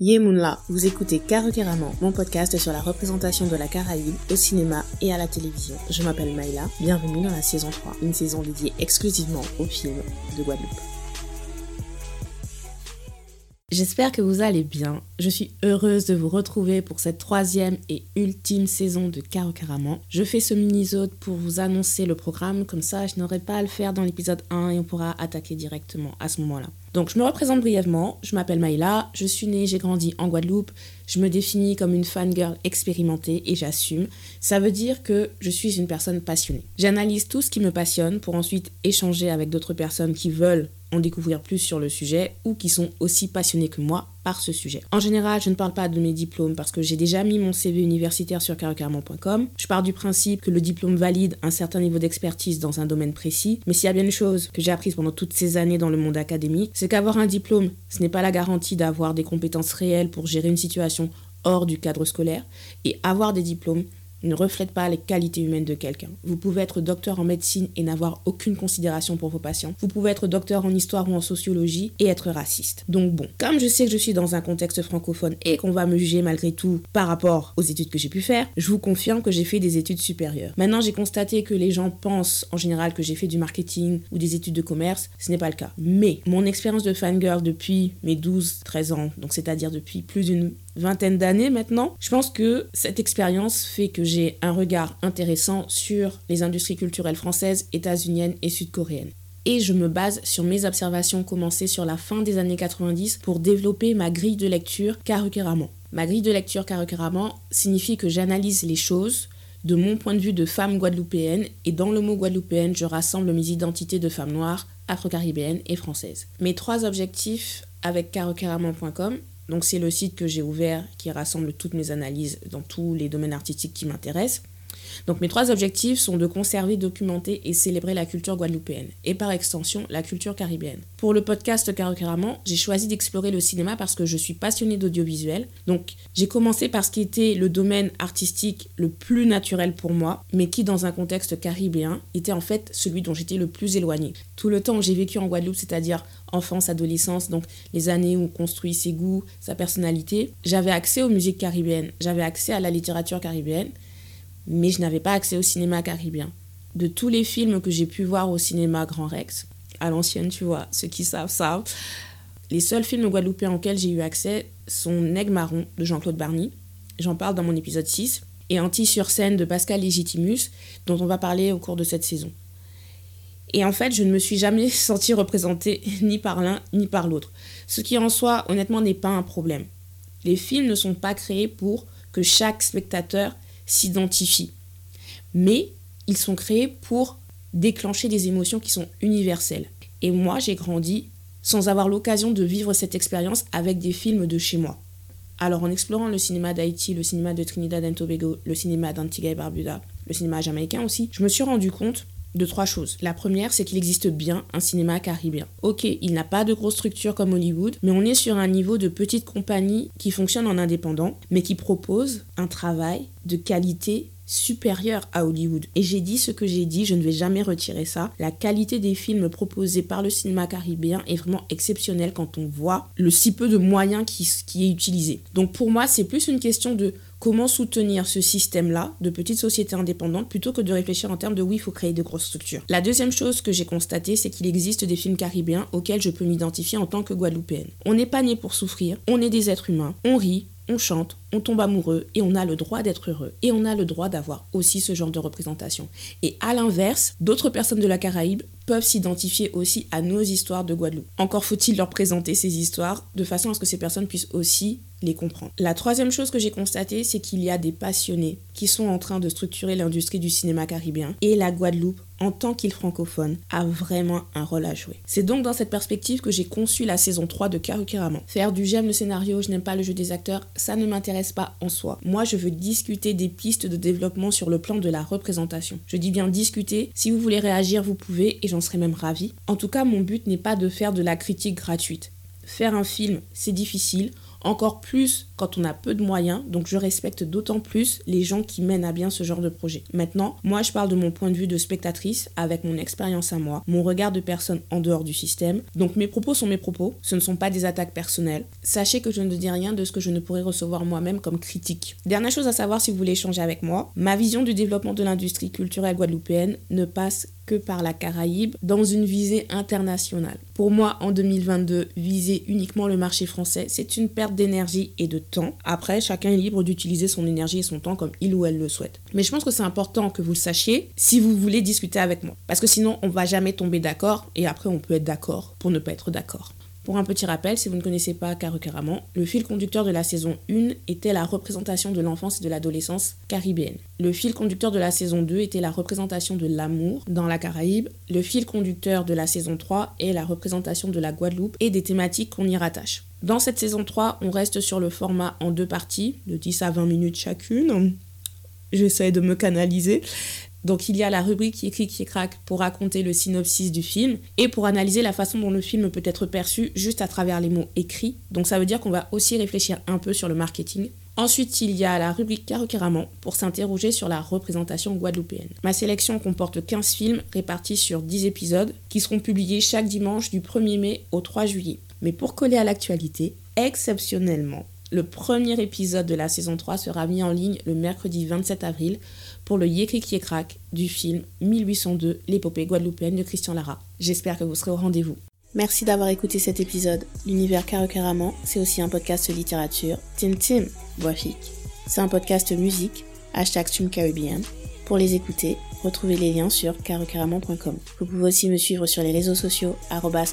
Yemunla, vous écoutez Caracaramment, mon podcast sur la représentation de la Caraïbe au cinéma et à la télévision. Je m'appelle Maïla, bienvenue dans la saison 3, une saison dédiée exclusivement aux films de Guadeloupe. J'espère que vous allez bien. Je suis heureuse de vous retrouver pour cette troisième et ultime saison de Caro Caraman. Je fais ce mini-zode pour vous annoncer le programme, comme ça je n'aurai pas à le faire dans l'épisode 1 et on pourra attaquer directement à ce moment-là. Donc je me représente brièvement, je m'appelle Maïla, je suis née, j'ai grandi en Guadeloupe, je me définis comme une fangirl expérimentée et j'assume. Ça veut dire que je suis une personne passionnée. J'analyse tout ce qui me passionne pour ensuite échanger avec d'autres personnes qui veulent en découvrir plus sur le sujet ou qui sont aussi passionnés que moi par ce sujet. En général, je ne parle pas de mes diplômes parce que j'ai déjà mis mon CV universitaire sur carrecarment.com. Je pars du principe que le diplôme valide un certain niveau d'expertise dans un domaine précis, mais s'il y a bien une chose que j'ai apprise pendant toutes ces années dans le monde académique, c'est qu'avoir un diplôme, ce n'est pas la garantie d'avoir des compétences réelles pour gérer une situation hors du cadre scolaire, et avoir des diplômes, ne reflète pas les qualités humaines de quelqu'un. Vous pouvez être docteur en médecine et n'avoir aucune considération pour vos patients. Vous pouvez être docteur en histoire ou en sociologie et être raciste. Donc bon, comme je sais que je suis dans un contexte francophone et qu'on va me juger malgré tout par rapport aux études que j'ai pu faire, je vous confirme que j'ai fait des études supérieures. Maintenant, j'ai constaté que les gens pensent en général que j'ai fait du marketing ou des études de commerce. Ce n'est pas le cas. Mais mon expérience de fangirl depuis mes 12-13 ans, donc c'est-à-dire depuis plus d'une vingtaine d'années maintenant, je pense que cette expérience fait que j'ai un regard intéressant sur les industries culturelles françaises, états-uniennes et sud-coréennes et je me base sur mes observations commencées sur la fin des années 90 pour développer ma grille de lecture carrément. Ma grille de lecture carrément signifie que j'analyse les choses de mon point de vue de femme guadeloupéenne et dans le mot guadeloupéenne, je rassemble mes identités de femme noire, afro-caribéenne et française. Mes trois objectifs avec carrément.com donc c'est le site que j'ai ouvert qui rassemble toutes mes analyses dans tous les domaines artistiques qui m'intéressent. Donc mes trois objectifs sont de conserver, documenter et célébrer la culture guadeloupéenne et par extension la culture caribéenne. Pour le podcast Carrément, j'ai choisi d'explorer le cinéma parce que je suis passionnée d'audiovisuel. Donc j'ai commencé par ce qui était le domaine artistique le plus naturel pour moi, mais qui dans un contexte caribéen était en fait celui dont j'étais le plus éloignée. Tout le temps où j'ai vécu en Guadeloupe, c'est-à-dire enfance, adolescence, donc les années où on construit ses goûts, sa personnalité, j'avais accès aux musiques caribéennes, j'avais accès à la littérature caribéenne mais je n'avais pas accès au cinéma caribéen. De tous les films que j'ai pu voir au cinéma Grand Rex, à l'ancienne, tu vois, ceux qui savent savent, les seuls films guadeloupéens auxquels j'ai eu accès sont Nègre Marron de Jean-Claude Barny, j'en parle dans mon épisode 6, et Anti sur scène de Pascal Legitimus, dont on va parler au cours de cette saison. Et en fait, je ne me suis jamais sentie représentée ni par l'un ni par l'autre. Ce qui en soi, honnêtement, n'est pas un problème. Les films ne sont pas créés pour que chaque spectateur s'identifient. Mais ils sont créés pour déclencher des émotions qui sont universelles. Et moi, j'ai grandi sans avoir l'occasion de vivre cette expérience avec des films de chez moi. Alors en explorant le cinéma d'Haïti, le cinéma de Trinidad et Tobago, le cinéma d'Antigua et Barbuda, le cinéma jamaïcain aussi, je me suis rendu compte de trois choses. La première, c'est qu'il existe bien un cinéma caribéen. Ok, il n'a pas de grosse structure comme Hollywood, mais on est sur un niveau de petite compagnie qui fonctionne en indépendant, mais qui propose un travail de qualité supérieure à Hollywood. Et j'ai dit ce que j'ai dit, je ne vais jamais retirer ça. La qualité des films proposés par le cinéma caribéen est vraiment exceptionnelle quand on voit le si peu de moyens qui, qui est utilisé. Donc pour moi, c'est plus une question de comment soutenir ce système-là de petites sociétés indépendantes plutôt que de réfléchir en termes de oui, il faut créer de grosses structures. La deuxième chose que j'ai constatée, c'est qu'il existe des films caribéens auxquels je peux m'identifier en tant que Guadeloupéenne. On n'est pas né pour souffrir, on est des êtres humains, on rit, on chante, on tombe amoureux et on a le droit d'être heureux. Et on a le droit d'avoir aussi ce genre de représentation. Et à l'inverse, d'autres personnes de la Caraïbe peuvent s'identifier aussi à nos histoires de Guadeloupe. Encore faut-il leur présenter ces histoires de façon à ce que ces personnes puissent aussi les comprendre. La troisième chose que j'ai constatée, c'est qu'il y a des passionnés qui sont en train de structurer l'industrie du cinéma caribéen et la Guadeloupe en tant qu'île francophone, a vraiment un rôle à jouer. C'est donc dans cette perspective que j'ai conçu la saison 3 de Karukiraman. Faire du j'aime le scénario, je n'aime pas le jeu des acteurs, ça ne m'intéresse pas en soi. Moi, je veux discuter des pistes de développement sur le plan de la représentation. Je dis bien discuter, si vous voulez réagir, vous pouvez et j'en serais même ravie. En tout cas, mon but n'est pas de faire de la critique gratuite. Faire un film, c'est difficile encore plus quand on a peu de moyens, donc je respecte d'autant plus les gens qui mènent à bien ce genre de projet. Maintenant, moi je parle de mon point de vue de spectatrice avec mon expérience à moi, mon regard de personne en dehors du système. Donc mes propos sont mes propos, ce ne sont pas des attaques personnelles. Sachez que je ne dis rien de ce que je ne pourrais recevoir moi-même comme critique. Dernière chose à savoir si vous voulez échanger avec moi, ma vision du développement de l'industrie culturelle guadeloupéenne ne passe que par la Caraïbe dans une visée internationale. Pour moi, en 2022, viser uniquement le marché français, c'est une perte d'énergie et de temps. Après, chacun est libre d'utiliser son énergie et son temps comme il ou elle le souhaite. Mais je pense que c'est important que vous le sachiez si vous voulez discuter avec moi. Parce que sinon, on va jamais tomber d'accord et après, on peut être d'accord pour ne pas être d'accord. Pour un petit rappel, si vous ne connaissez pas Caro le fil conducteur de la saison 1 était la représentation de l'enfance et de l'adolescence caribéenne. Le fil conducteur de la saison 2 était la représentation de l'amour dans la Caraïbe. Le fil conducteur de la saison 3 est la représentation de la Guadeloupe et des thématiques qu'on y rattache. Dans cette saison 3, on reste sur le format en deux parties, de 10 à 20 minutes chacune. J'essaie de me canaliser. Donc il y a la rubrique qui écrit qui craque pour raconter le synopsis du film et pour analyser la façon dont le film peut être perçu juste à travers les mots écrits. Donc ça veut dire qu'on va aussi réfléchir un peu sur le marketing. Ensuite, il y a la rubrique Caroqueramment pour s'interroger sur la représentation guadeloupéenne. Ma sélection comporte 15 films répartis sur 10 épisodes qui seront publiés chaque dimanche du 1er mai au 3 juillet. Mais pour coller à l'actualité, exceptionnellement, le premier épisode de la saison 3 sera mis en ligne le mercredi 27 avril pour le Yékri qui crack du film 1802, l'épopée guadeloupéenne de Christian Lara. J'espère que vous serez au rendez-vous. Merci d'avoir écouté cet épisode. L'univers Caracaramant, c'est aussi un podcast littérature. Tim Tim, Boafique. C'est un podcast musique, hashtag Caribbean. Pour les écouter, retrouvez les liens sur carocaramon.com. Vous pouvez aussi me suivre sur les réseaux sociaux,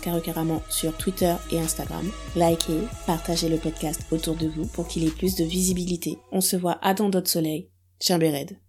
carocaramon sur Twitter et Instagram. Likez, partagez le podcast autour de vous pour qu'il ait plus de visibilité. On se voit à dans d'autres soleils. Chambéred.